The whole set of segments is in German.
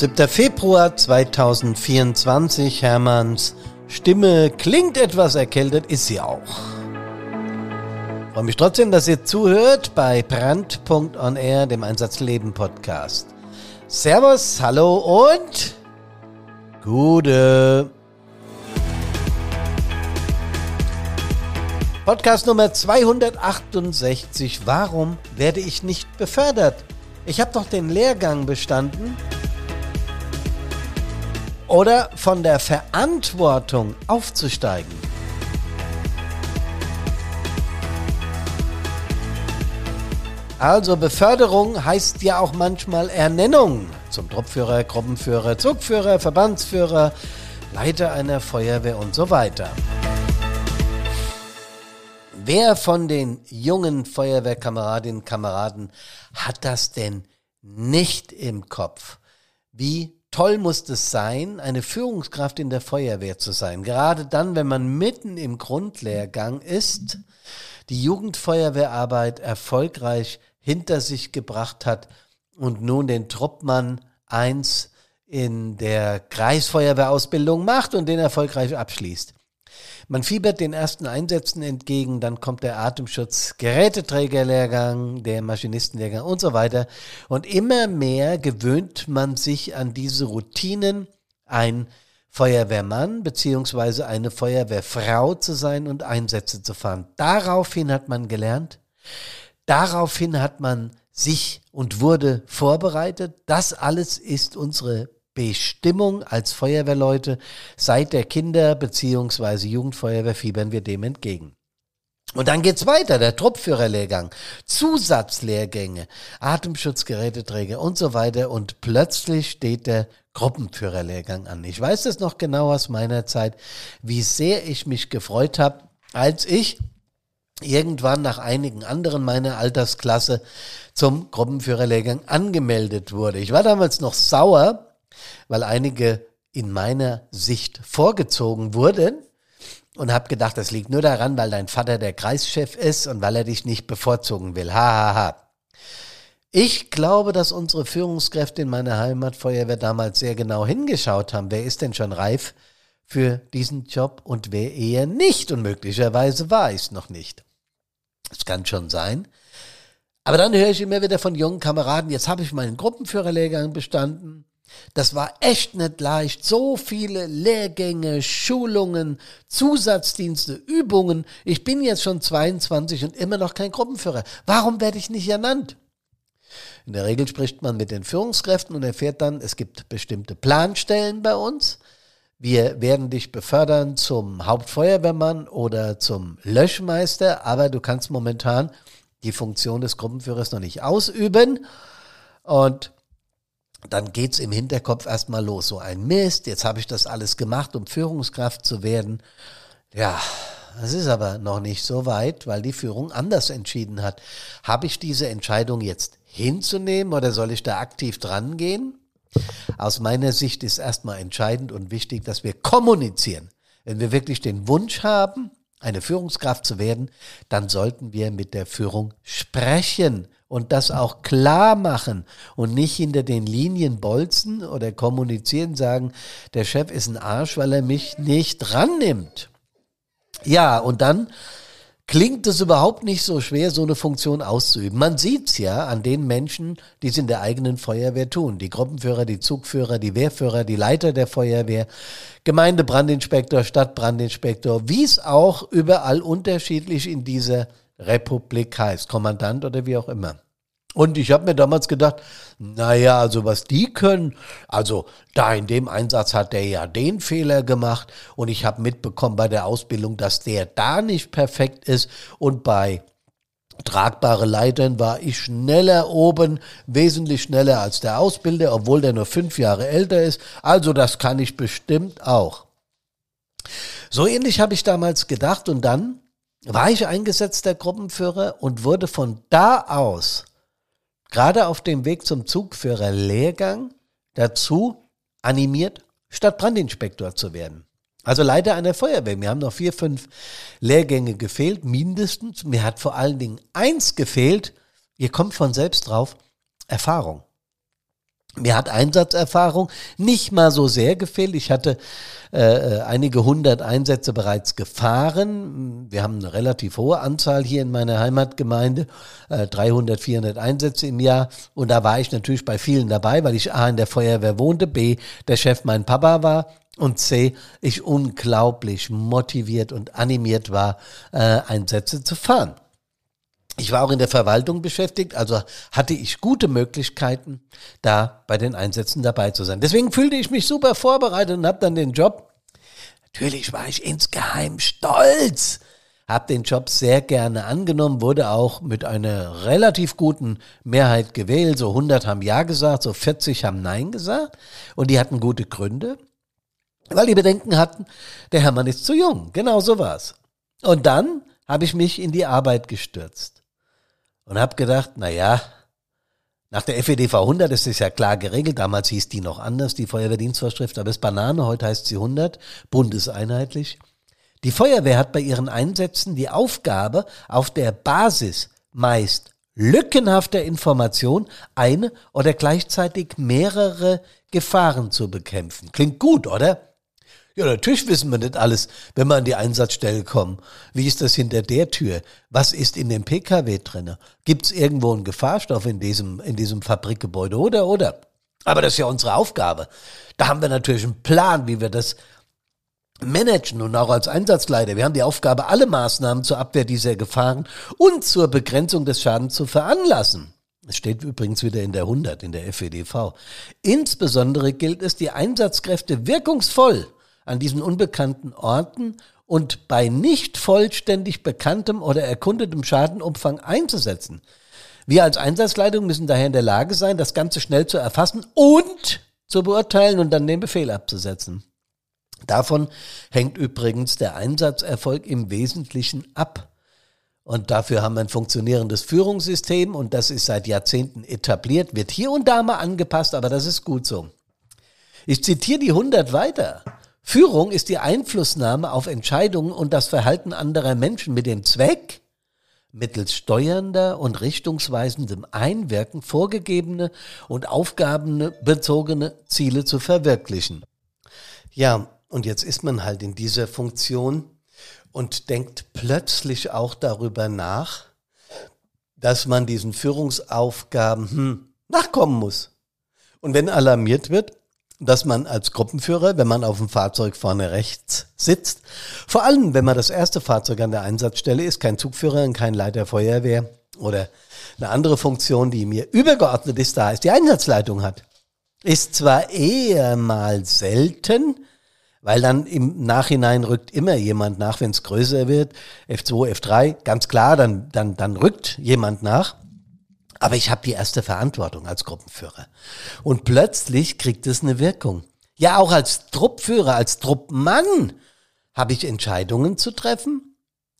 7. Februar 2024. Hermanns Stimme klingt etwas erkältet, ist sie auch. Freue mich trotzdem, dass ihr zuhört bei Brand.onair, dem Einsatzleben Podcast. Servus, hallo und Gute. Podcast Nummer 268. Warum werde ich nicht befördert? Ich habe doch den Lehrgang bestanden. Oder von der Verantwortung aufzusteigen. Also Beförderung heißt ja auch manchmal Ernennung zum Truppführer, Gruppenführer, Zugführer, Verbandsführer, Leiter einer Feuerwehr und so weiter. Wer von den jungen Feuerwehrkameradinnen und Kameraden hat das denn nicht im Kopf? Wie toll muss es sein, eine Führungskraft in der Feuerwehr zu sein. Gerade dann, wenn man mitten im Grundlehrgang ist, die Jugendfeuerwehrarbeit erfolgreich hinter sich gebracht hat und nun den Truppmann 1 in der Kreisfeuerwehrausbildung macht und den erfolgreich abschließt. Man fiebert den ersten Einsätzen entgegen, dann kommt der Atemschutz, Geräteträgerlehrgang, der Maschinistenlehrgang und so weiter. Und immer mehr gewöhnt man sich an diese Routinen, ein Feuerwehrmann beziehungsweise eine Feuerwehrfrau zu sein und Einsätze zu fahren. Daraufhin hat man gelernt, daraufhin hat man sich und wurde vorbereitet. Das alles ist unsere Bestimmung als Feuerwehrleute seit der Kinder- bzw. Jugendfeuerwehr fiebern wir dem entgegen. Und dann geht's weiter, der Truppführerlehrgang, Zusatzlehrgänge, Atemschutzgeräteträger und so weiter und plötzlich steht der Gruppenführerlehrgang an. Ich weiß das noch genau aus meiner Zeit, wie sehr ich mich gefreut habe, als ich irgendwann nach einigen anderen meiner Altersklasse zum Gruppenführerlehrgang angemeldet wurde. Ich war damals noch sauer, weil einige in meiner Sicht vorgezogen wurden und habe gedacht, das liegt nur daran, weil dein Vater der Kreischef ist und weil er dich nicht bevorzugen will. Ha, ha, ha. Ich glaube, dass unsere Führungskräfte in meiner Heimatfeuerwehr damals sehr genau hingeschaut haben. Wer ist denn schon reif für diesen Job und wer eher nicht? Und möglicherweise war ich es noch nicht. Das kann schon sein. Aber dann höre ich immer wieder von jungen Kameraden, jetzt habe ich meinen Gruppenführerlehrgang bestanden. Das war echt nicht leicht. So viele Lehrgänge, Schulungen, Zusatzdienste, Übungen. Ich bin jetzt schon 22 und immer noch kein Gruppenführer. Warum werde ich nicht ernannt? In der Regel spricht man mit den Führungskräften und erfährt dann, es gibt bestimmte Planstellen bei uns. Wir werden dich befördern zum Hauptfeuerwehrmann oder zum Löschmeister, aber du kannst momentan die Funktion des Gruppenführers noch nicht ausüben. Und dann geht's im Hinterkopf erstmal los. So ein Mist, jetzt habe ich das alles gemacht, um Führungskraft zu werden. Ja, es ist aber noch nicht so weit, weil die Führung anders entschieden hat. Habe ich diese Entscheidung jetzt hinzunehmen oder soll ich da aktiv dran gehen? Aus meiner Sicht ist erstmal entscheidend und wichtig, dass wir kommunizieren. Wenn wir wirklich den Wunsch haben, eine Führungskraft zu werden, dann sollten wir mit der Führung sprechen und das auch klar machen und nicht hinter den Linien bolzen oder kommunizieren, sagen, der Chef ist ein Arsch, weil er mich nicht rannimmt. Ja, und dann klingt es überhaupt nicht so schwer, so eine Funktion auszuüben. Man sieht's ja an den Menschen, die es in der eigenen Feuerwehr tun. Die Gruppenführer, die Zugführer, die Wehrführer, die Leiter der Feuerwehr, Gemeindebrandinspektor, Stadtbrandinspektor, wie es auch überall unterschiedlich in dieser Republik heißt, Kommandant oder wie auch immer. Und ich habe mir damals gedacht, naja, also was die können, also da in dem Einsatz hat der ja den Fehler gemacht und ich habe mitbekommen bei der Ausbildung, dass der da nicht perfekt ist und bei tragbare Leitern war ich schneller oben, wesentlich schneller als der Ausbilder, obwohl der nur fünf Jahre älter ist. Also das kann ich bestimmt auch. So ähnlich habe ich damals gedacht und dann war ich eingesetzter Gruppenführer und wurde von da aus gerade auf dem Weg zum Zugführerlehrgang dazu animiert, Stadtbrandinspektor zu werden. Also Leiter einer Feuerwehr. Mir haben noch vier, fünf Lehrgänge gefehlt, mindestens. Mir hat vor allen Dingen eins gefehlt. Ihr kommt von selbst drauf. Erfahrung. Mir hat Einsatzerfahrung nicht mal so sehr gefehlt. Ich hatte äh, äh, einige hundert Einsätze bereits gefahren. Wir haben eine relativ hohe Anzahl hier in meiner Heimatgemeinde, äh, 300, 400 Einsätze im Jahr. Und da war ich natürlich bei vielen dabei, weil ich A in der Feuerwehr wohnte, B der Chef mein Papa war und C ich unglaublich motiviert und animiert war, äh, Einsätze zu fahren. Ich war auch in der Verwaltung beschäftigt, also hatte ich gute Möglichkeiten, da bei den Einsätzen dabei zu sein. Deswegen fühlte ich mich super vorbereitet und habe dann den Job. Natürlich war ich insgeheim stolz, habe den Job sehr gerne angenommen, wurde auch mit einer relativ guten Mehrheit gewählt. So 100 haben Ja gesagt, so 40 haben Nein gesagt und die hatten gute Gründe, weil die Bedenken hatten, der Hermann ist zu jung. Genau so war's. Und dann habe ich mich in die Arbeit gestürzt und habe gedacht, na ja, nach der FEDV 100 ist es ja klar geregelt. Damals hieß die noch anders, die Feuerwehrdienstvorschrift, aber es ist Banane, heute heißt sie 100, bundeseinheitlich. Die Feuerwehr hat bei ihren Einsätzen die Aufgabe, auf der Basis meist lückenhafter Information eine oder gleichzeitig mehrere Gefahren zu bekämpfen. Klingt gut, oder? Ja, natürlich wissen wir nicht alles, wenn wir an die Einsatzstelle kommen. Wie ist das hinter der Tür? Was ist in dem PKW drin? Gibt es irgendwo einen Gefahrstoff in diesem, in diesem Fabrikgebäude oder, oder? Aber das ist ja unsere Aufgabe. Da haben wir natürlich einen Plan, wie wir das managen und auch als Einsatzleiter. Wir haben die Aufgabe, alle Maßnahmen zur Abwehr dieser Gefahren und zur Begrenzung des Schadens zu veranlassen. Es steht übrigens wieder in der 100 in der FEDV. Insbesondere gilt es, die Einsatzkräfte wirkungsvoll an diesen unbekannten Orten und bei nicht vollständig bekanntem oder erkundetem Schadenumfang einzusetzen. Wir als Einsatzleitung müssen daher in der Lage sein, das Ganze schnell zu erfassen und zu beurteilen und dann den Befehl abzusetzen. Davon hängt übrigens der Einsatzerfolg im Wesentlichen ab. Und dafür haben wir ein funktionierendes Führungssystem und das ist seit Jahrzehnten etabliert, wird hier und da mal angepasst, aber das ist gut so. Ich zitiere die 100 weiter. Führung ist die Einflussnahme auf Entscheidungen und das Verhalten anderer Menschen mit dem Zweck, mittels steuernder und richtungsweisendem Einwirken vorgegebene und aufgabenbezogene Ziele zu verwirklichen. Ja, und jetzt ist man halt in dieser Funktion und denkt plötzlich auch darüber nach, dass man diesen Führungsaufgaben hm, nachkommen muss. Und wenn alarmiert wird, dass man als Gruppenführer, wenn man auf dem Fahrzeug vorne rechts sitzt, vor allem wenn man das erste Fahrzeug an der Einsatzstelle ist, kein Zugführer und kein Leiter Feuerwehr oder eine andere Funktion, die mir übergeordnet ist, da ist die Einsatzleitung hat. Ist zwar eher mal selten, weil dann im Nachhinein rückt immer jemand nach, wenn es größer wird, F2, F3, ganz klar, dann, dann, dann rückt jemand nach. Aber ich habe die erste Verantwortung als Gruppenführer. Und plötzlich kriegt es eine Wirkung. Ja, auch als Truppführer, als Truppmann habe ich Entscheidungen zu treffen,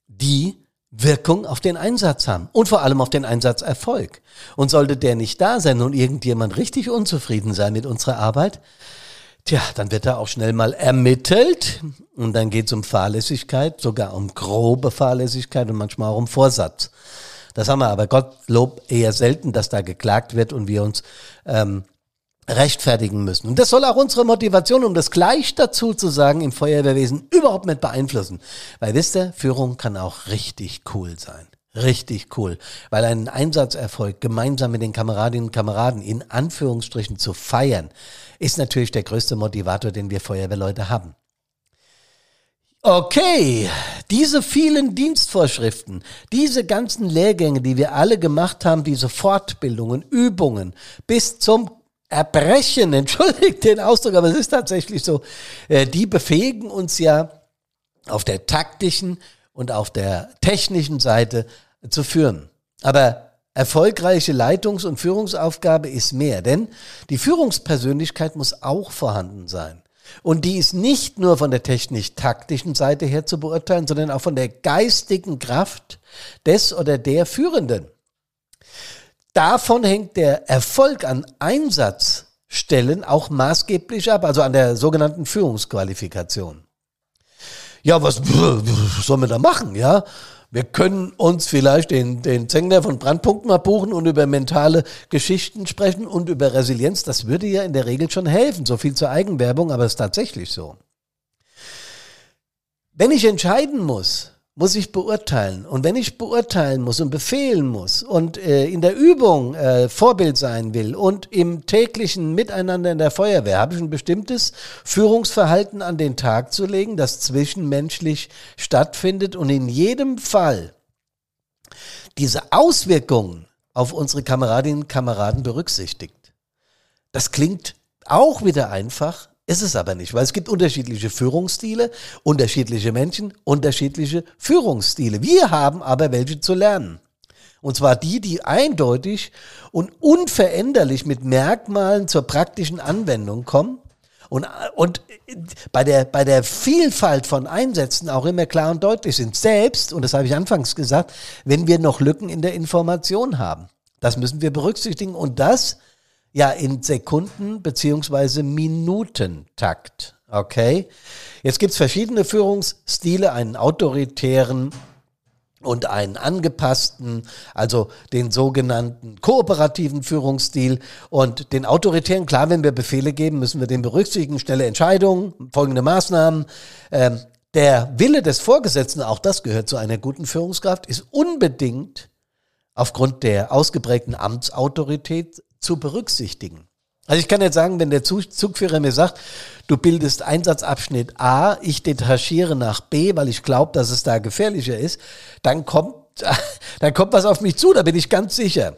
die Wirkung auf den Einsatz haben und vor allem auf den Einsatzerfolg. Und sollte der nicht da sein und irgendjemand richtig unzufrieden sein mit unserer Arbeit, tja, dann wird da auch schnell mal ermittelt und dann geht es um Fahrlässigkeit, sogar um grobe Fahrlässigkeit und manchmal auch um Vorsatz. Das haben wir aber Gottlob eher selten, dass da geklagt wird und wir uns ähm, rechtfertigen müssen. Und das soll auch unsere Motivation, um das gleich dazu zu sagen, im Feuerwehrwesen überhaupt nicht beeinflussen. Weil wisst ihr, Führung kann auch richtig cool sein. Richtig cool. Weil ein Einsatzerfolg gemeinsam mit den Kameradinnen und Kameraden in Anführungsstrichen zu feiern, ist natürlich der größte Motivator, den wir Feuerwehrleute haben. Okay, diese vielen Dienstvorschriften, diese ganzen Lehrgänge, die wir alle gemacht haben, diese Fortbildungen, Übungen, bis zum Erbrechen, entschuldigt den Ausdruck, aber es ist tatsächlich so, äh, die befähigen uns ja auf der taktischen und auf der technischen Seite zu führen. Aber erfolgreiche Leitungs- und Führungsaufgabe ist mehr, denn die Führungspersönlichkeit muss auch vorhanden sein. Und die ist nicht nur von der technisch-taktischen Seite her zu beurteilen, sondern auch von der geistigen Kraft des oder der Führenden. Davon hängt der Erfolg an Einsatzstellen auch maßgeblich ab, also an der sogenannten Führungsqualifikation. Ja, was, soll man da machen, ja? Wir können uns vielleicht den, den Zengler von Brandpunkt mal buchen und über mentale Geschichten sprechen und über Resilienz. Das würde ja in der Regel schon helfen. So viel zur Eigenwerbung, aber es ist tatsächlich so. Wenn ich entscheiden muss, muss ich beurteilen. Und wenn ich beurteilen muss und befehlen muss und äh, in der Übung äh, Vorbild sein will und im täglichen Miteinander in der Feuerwehr, habe ich ein bestimmtes Führungsverhalten an den Tag zu legen, das zwischenmenschlich stattfindet und in jedem Fall diese Auswirkungen auf unsere Kameradinnen und Kameraden berücksichtigt. Das klingt auch wieder einfach, ist es aber nicht, weil es gibt unterschiedliche Führungsstile, unterschiedliche Menschen, unterschiedliche Führungsstile. Wir haben aber welche zu lernen. Und zwar die, die eindeutig und unveränderlich mit Merkmalen zur praktischen Anwendung kommen und, und bei, der, bei der Vielfalt von Einsätzen auch immer klar und deutlich sind. Selbst, und das habe ich anfangs gesagt, wenn wir noch Lücken in der Information haben. Das müssen wir berücksichtigen und das ja, in Sekunden beziehungsweise Minutentakt. Okay? Jetzt gibt's verschiedene Führungsstile, einen autoritären und einen angepassten, also den sogenannten kooperativen Führungsstil und den autoritären. Klar, wenn wir Befehle geben, müssen wir den berücksichtigen, schnelle Entscheidungen, folgende Maßnahmen. Ähm, der Wille des Vorgesetzten, auch das gehört zu einer guten Führungskraft, ist unbedingt aufgrund der ausgeprägten Amtsautorität zu berücksichtigen. Also ich kann jetzt sagen, wenn der Zugführer mir sagt, du bildest Einsatzabschnitt A, ich detachiere nach B, weil ich glaube, dass es da gefährlicher ist, dann kommt, dann kommt was auf mich zu, da bin ich ganz sicher.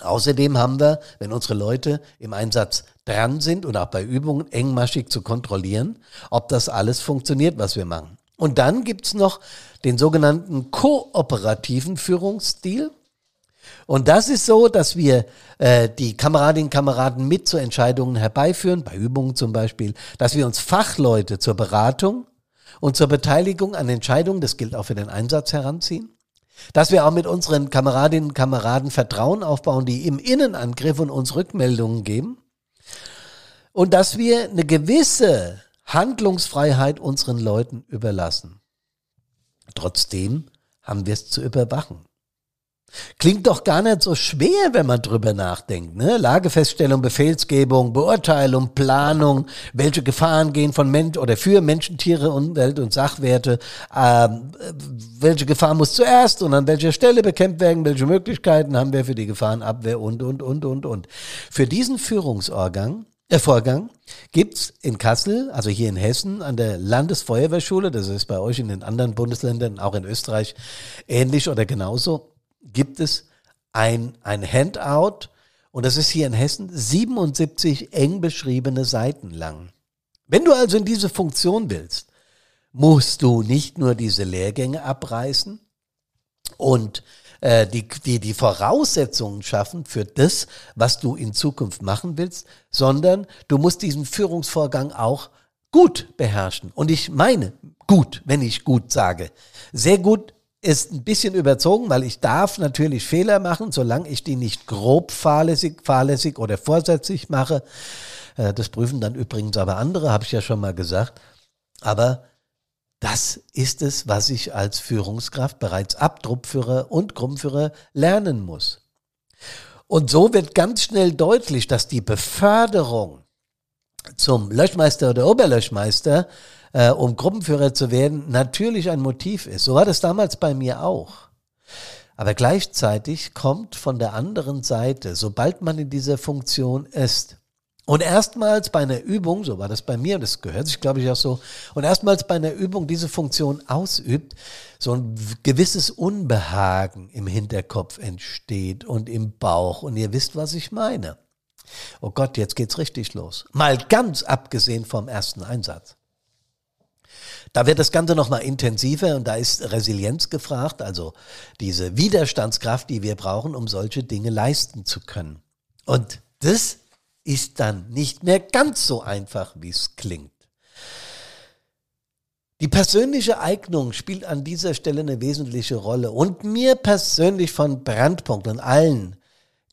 Außerdem haben wir, wenn unsere Leute im Einsatz dran sind und auch bei Übungen engmaschig zu kontrollieren, ob das alles funktioniert, was wir machen. Und dann gibt's noch den sogenannten kooperativen Führungsstil. Und das ist so, dass wir äh, die Kameradinnen und Kameraden mit zu Entscheidungen herbeiführen, bei Übungen zum Beispiel, dass wir uns Fachleute zur Beratung und zur Beteiligung an Entscheidungen, das gilt auch für den Einsatz, heranziehen. Dass wir auch mit unseren Kameradinnen und Kameraden Vertrauen aufbauen, die im Innenangriff und uns Rückmeldungen geben. Und dass wir eine gewisse Handlungsfreiheit unseren Leuten überlassen. Trotzdem haben wir es zu überwachen. Klingt doch gar nicht so schwer, wenn man drüber nachdenkt. Ne? Lagefeststellung, Befehlsgebung, Beurteilung, Planung, welche Gefahren gehen von Mensch oder für Menschen, Tiere, Umwelt und Sachwerte, ähm, welche Gefahr muss zuerst und an welcher Stelle bekämpft werden, welche Möglichkeiten haben wir für die Gefahrenabwehr und, und, und, und, und. Für diesen Führungsorgang der Vorgang gibt's in Kassel, also hier in Hessen, an der Landesfeuerwehrschule, das ist bei euch in den anderen Bundesländern, auch in Österreich ähnlich oder genauso, gibt es ein, ein Handout und das ist hier in Hessen 77 eng beschriebene Seiten lang. Wenn du also in diese Funktion willst, musst du nicht nur diese Lehrgänge abreißen und äh, die, die, die Voraussetzungen schaffen für das, was du in Zukunft machen willst, sondern du musst diesen Führungsvorgang auch gut beherrschen. Und ich meine gut, wenn ich gut sage. Sehr gut ist ein bisschen überzogen, weil ich darf natürlich Fehler machen, solange ich die nicht grob fahrlässig, fahrlässig oder vorsätzlich mache. Äh, das prüfen dann übrigens aber andere, habe ich ja schon mal gesagt. Aber das ist es, was ich als Führungskraft bereits ab Truppführer und Gruppenführer lernen muss. Und so wird ganz schnell deutlich, dass die Beförderung zum Löschmeister oder Oberlöschmeister äh, um Gruppenführer zu werden, natürlich ein Motiv ist. So war das damals bei mir auch. Aber gleichzeitig kommt von der anderen Seite, sobald man in dieser Funktion ist, und erstmals bei einer Übung, so war das bei mir, das gehört sich, glaube ich, auch so, und erstmals bei einer Übung diese Funktion ausübt, so ein gewisses Unbehagen im Hinterkopf entsteht und im Bauch. Und ihr wisst, was ich meine. Oh Gott, jetzt geht's richtig los. Mal ganz abgesehen vom ersten Einsatz. Da wird das Ganze nochmal intensiver und da ist Resilienz gefragt, also diese Widerstandskraft, die wir brauchen, um solche Dinge leisten zu können. Und das ist dann nicht mehr ganz so einfach, wie es klingt. Die persönliche Eignung spielt an dieser Stelle eine wesentliche Rolle. Und mir persönlich von Brandpunkt und allen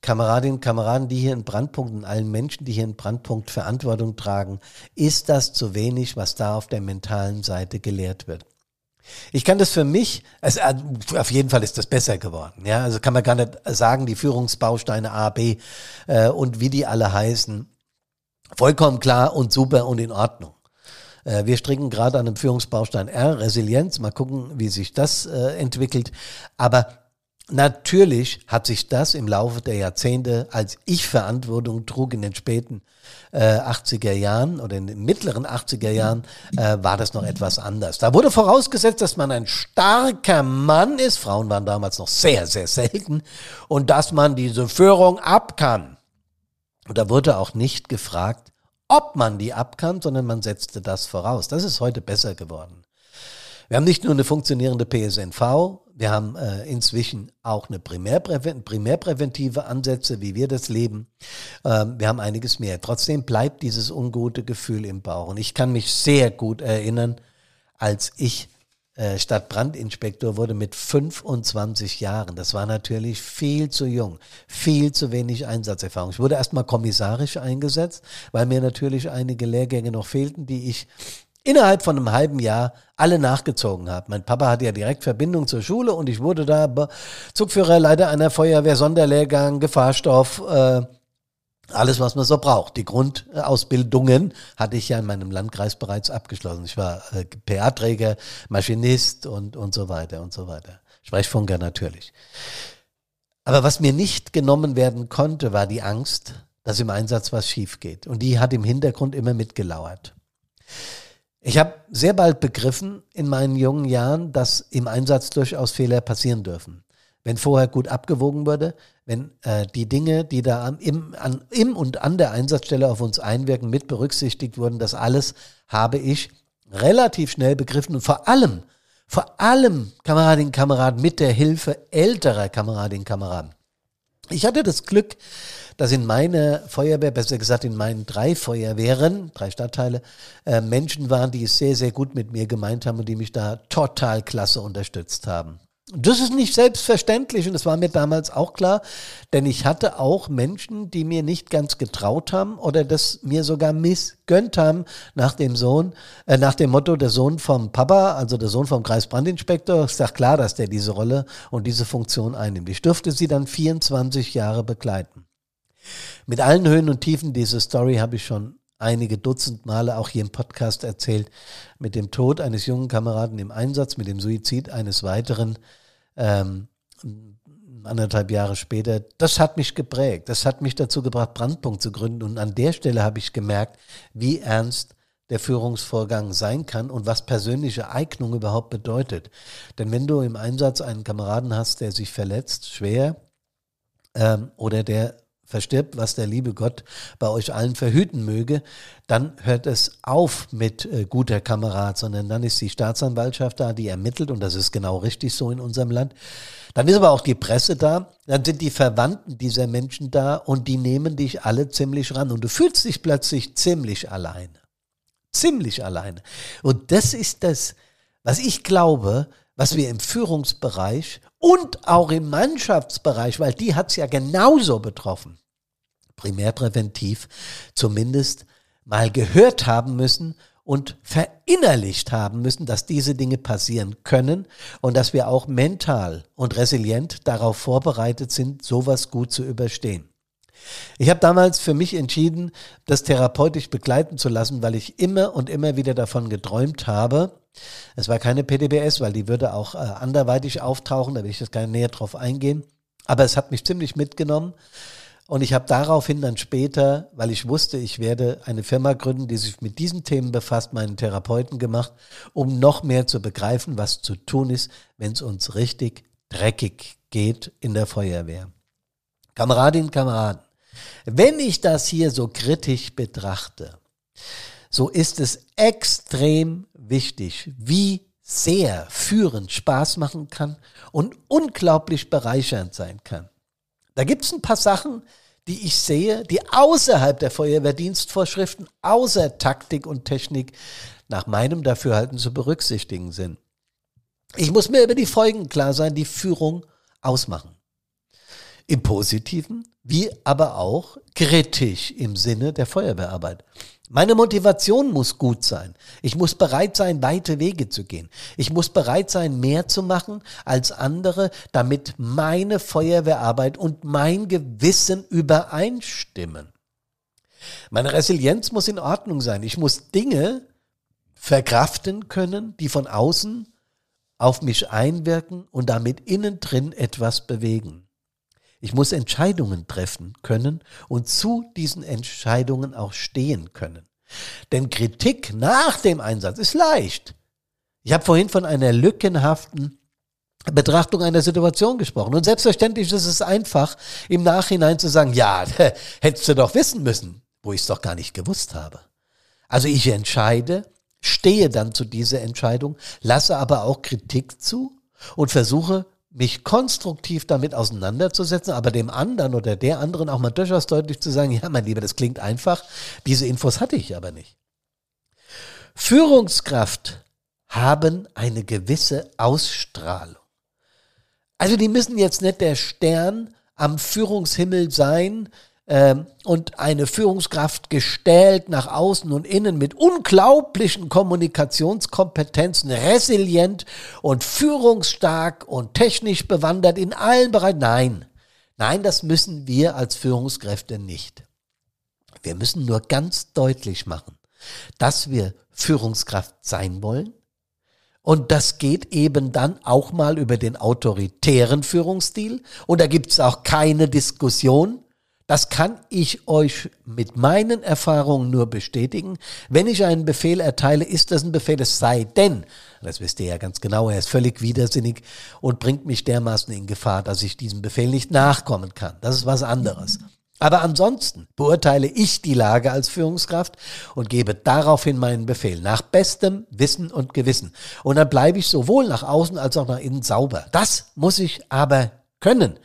Kameradinnen und Kameraden, die hier in Brandpunkt und allen Menschen, die hier in Brandpunkt Verantwortung tragen, ist das zu wenig, was da auf der mentalen Seite gelehrt wird. Ich kann das für mich, also auf jeden Fall ist das besser geworden. Ja, also kann man gar nicht sagen, die Führungsbausteine A, B äh, und wie die alle heißen, vollkommen klar und super und in Ordnung. Äh, wir stricken gerade an einem Führungsbaustein R, Resilienz. Mal gucken, wie sich das äh, entwickelt. Aber Natürlich hat sich das im Laufe der Jahrzehnte, als ich Verantwortung trug in den späten äh, 80er Jahren oder in den mittleren 80er Jahren, äh, war das noch etwas anders. Da wurde vorausgesetzt, dass man ein starker Mann ist, Frauen waren damals noch sehr, sehr selten, und dass man diese Führung ab kann. Und da wurde auch nicht gefragt, ob man die ab kann, sondern man setzte das voraus. Das ist heute besser geworden. Wir haben nicht nur eine funktionierende PSNV, wir haben äh, inzwischen auch eine Primärpräven primärpräventive Ansätze, wie wir das leben. Ähm, wir haben einiges mehr. Trotzdem bleibt dieses ungute Gefühl im Bauch. Und ich kann mich sehr gut erinnern, als ich äh, Stadtbrandinspektor wurde mit 25 Jahren. Das war natürlich viel zu jung, viel zu wenig Einsatzerfahrung. Ich wurde erstmal kommissarisch eingesetzt, weil mir natürlich einige Lehrgänge noch fehlten, die ich innerhalb von einem halben Jahr alle nachgezogen habe. Mein Papa hatte ja direkt Verbindung zur Schule und ich wurde da Zugführer, Leiter einer Feuerwehr, Sonderlehrgang, Gefahrstoff, äh, alles, was man so braucht. Die Grundausbildungen hatte ich ja in meinem Landkreis bereits abgeschlossen. Ich war äh, PA-Träger, Maschinist und, und so weiter und so weiter. Sprechfunker natürlich. Aber was mir nicht genommen werden konnte, war die Angst, dass im Einsatz was schief geht. Und die hat im Hintergrund immer mitgelauert. Ich habe sehr bald begriffen in meinen jungen Jahren, dass im Einsatz durchaus Fehler passieren dürfen. Wenn vorher gut abgewogen wurde, wenn äh, die Dinge, die da am, im, an, im und an der Einsatzstelle auf uns einwirken, mit berücksichtigt wurden, das alles habe ich relativ schnell begriffen und vor allem, vor allem, Kameradinnen, Kameraden, mit der Hilfe älterer Kameradinnen, Kameraden. Ich hatte das Glück, dass in meiner Feuerwehr, besser gesagt in meinen drei Feuerwehren, drei Stadtteile, äh, Menschen waren, die es sehr, sehr gut mit mir gemeint haben und die mich da total klasse unterstützt haben. Das ist nicht selbstverständlich und das war mir damals auch klar, denn ich hatte auch Menschen, die mir nicht ganz getraut haben oder das mir sogar missgönnt haben nach dem Sohn, äh, nach dem Motto der Sohn vom Papa, also der Sohn vom Kreisbrandinspektor. Ist doch klar, dass der diese Rolle und diese Funktion einnimmt. Ich durfte sie dann 24 Jahre begleiten. Mit allen Höhen und Tiefen diese Story habe ich schon einige Dutzend Male auch hier im Podcast erzählt. Mit dem Tod eines jungen Kameraden im Einsatz, mit dem Suizid eines weiteren, ähm, anderthalb Jahre später. Das hat mich geprägt. Das hat mich dazu gebracht, Brandpunkt zu gründen. Und an der Stelle habe ich gemerkt, wie ernst der Führungsvorgang sein kann und was persönliche Eignung überhaupt bedeutet. Denn wenn du im Einsatz einen Kameraden hast, der sich verletzt, schwer, ähm, oder der verstirbt, was der liebe Gott bei euch allen verhüten möge, dann hört es auf mit äh, guter Kamerad, sondern dann ist die Staatsanwaltschaft da, die ermittelt und das ist genau richtig so in unserem Land. Dann ist aber auch die Presse da, dann sind die Verwandten dieser Menschen da und die nehmen dich alle ziemlich ran und du fühlst dich plötzlich ziemlich alleine. Ziemlich alleine. Und das ist das, was ich glaube, was wir im Führungsbereich und auch im Mannschaftsbereich, weil die hat es ja genauso betroffen, primärpräventiv zumindest mal gehört haben müssen und verinnerlicht haben müssen, dass diese Dinge passieren können und dass wir auch mental und resilient darauf vorbereitet sind, sowas gut zu überstehen. Ich habe damals für mich entschieden, das therapeutisch begleiten zu lassen, weil ich immer und immer wieder davon geträumt habe. Es war keine PDBS, weil die würde auch äh, anderweitig auftauchen, da will ich jetzt gar näher drauf eingehen. Aber es hat mich ziemlich mitgenommen. Und ich habe daraufhin dann später, weil ich wusste, ich werde eine Firma gründen, die sich mit diesen Themen befasst, meinen Therapeuten gemacht, um noch mehr zu begreifen, was zu tun ist, wenn es uns richtig dreckig geht in der Feuerwehr. Kameradinnen, Kameraden, wenn ich das hier so kritisch betrachte, so ist es extrem wichtig, wie sehr führend Spaß machen kann und unglaublich bereichernd sein kann. Da gibt es ein paar Sachen, die ich sehe, die außerhalb der Feuerwehrdienstvorschriften, außer Taktik und Technik, nach meinem Dafürhalten zu berücksichtigen sind. Ich muss mir über die Folgen klar sein, die Führung ausmachen. Im positiven, wie aber auch kritisch im Sinne der Feuerwehrarbeit. Meine Motivation muss gut sein. Ich muss bereit sein, weite Wege zu gehen. Ich muss bereit sein, mehr zu machen als andere, damit meine Feuerwehrarbeit und mein Gewissen übereinstimmen. Meine Resilienz muss in Ordnung sein. Ich muss Dinge verkraften können, die von außen auf mich einwirken und damit innen drin etwas bewegen. Ich muss Entscheidungen treffen können und zu diesen Entscheidungen auch stehen können. Denn Kritik nach dem Einsatz ist leicht. Ich habe vorhin von einer lückenhaften Betrachtung einer Situation gesprochen. Und selbstverständlich ist es einfach, im Nachhinein zu sagen, ja, hättest du doch wissen müssen, wo ich es doch gar nicht gewusst habe. Also ich entscheide, stehe dann zu dieser Entscheidung, lasse aber auch Kritik zu und versuche mich konstruktiv damit auseinanderzusetzen, aber dem anderen oder der anderen auch mal durchaus deutlich zu sagen, ja, mein Lieber, das klingt einfach, diese Infos hatte ich aber nicht. Führungskraft haben eine gewisse Ausstrahlung. Also die müssen jetzt nicht der Stern am Führungshimmel sein, ähm, und eine Führungskraft gestellt nach außen und innen mit unglaublichen Kommunikationskompetenzen, resilient und führungsstark und technisch bewandert in allen Bereichen. Nein, nein, das müssen wir als Führungskräfte nicht. Wir müssen nur ganz deutlich machen, dass wir Führungskraft sein wollen. Und das geht eben dann auch mal über den autoritären Führungsstil. Und da gibt es auch keine Diskussion. Das kann ich euch mit meinen Erfahrungen nur bestätigen. Wenn ich einen Befehl erteile, ist das ein Befehl, es sei denn, das wisst ihr ja ganz genau, er ist völlig widersinnig und bringt mich dermaßen in Gefahr, dass ich diesem Befehl nicht nachkommen kann. Das ist was anderes. Aber ansonsten beurteile ich die Lage als Führungskraft und gebe daraufhin meinen Befehl nach bestem Wissen und Gewissen. Und dann bleibe ich sowohl nach außen als auch nach innen sauber. Das muss ich aber können.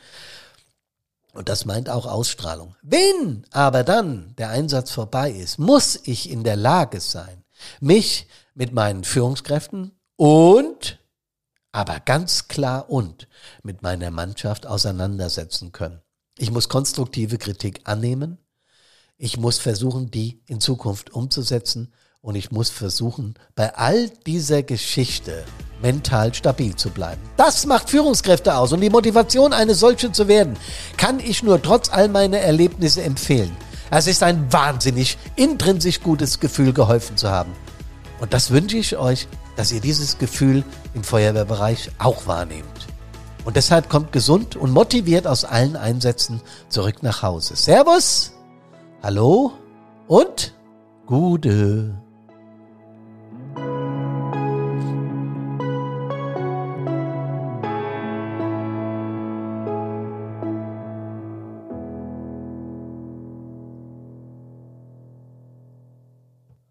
Und das meint auch Ausstrahlung. Wenn aber dann der Einsatz vorbei ist, muss ich in der Lage sein, mich mit meinen Führungskräften und, aber ganz klar und, mit meiner Mannschaft auseinandersetzen können. Ich muss konstruktive Kritik annehmen. Ich muss versuchen, die in Zukunft umzusetzen. Und ich muss versuchen, bei all dieser Geschichte mental stabil zu bleiben. Das macht Führungskräfte aus und die Motivation, eine solche zu werden, kann ich nur trotz all meiner Erlebnisse empfehlen. Es ist ein wahnsinnig intrinsisch gutes Gefühl, geholfen zu haben. Und das wünsche ich euch, dass ihr dieses Gefühl im Feuerwehrbereich auch wahrnehmt. Und deshalb kommt gesund und motiviert aus allen Einsätzen zurück nach Hause. Servus, hallo und Gute.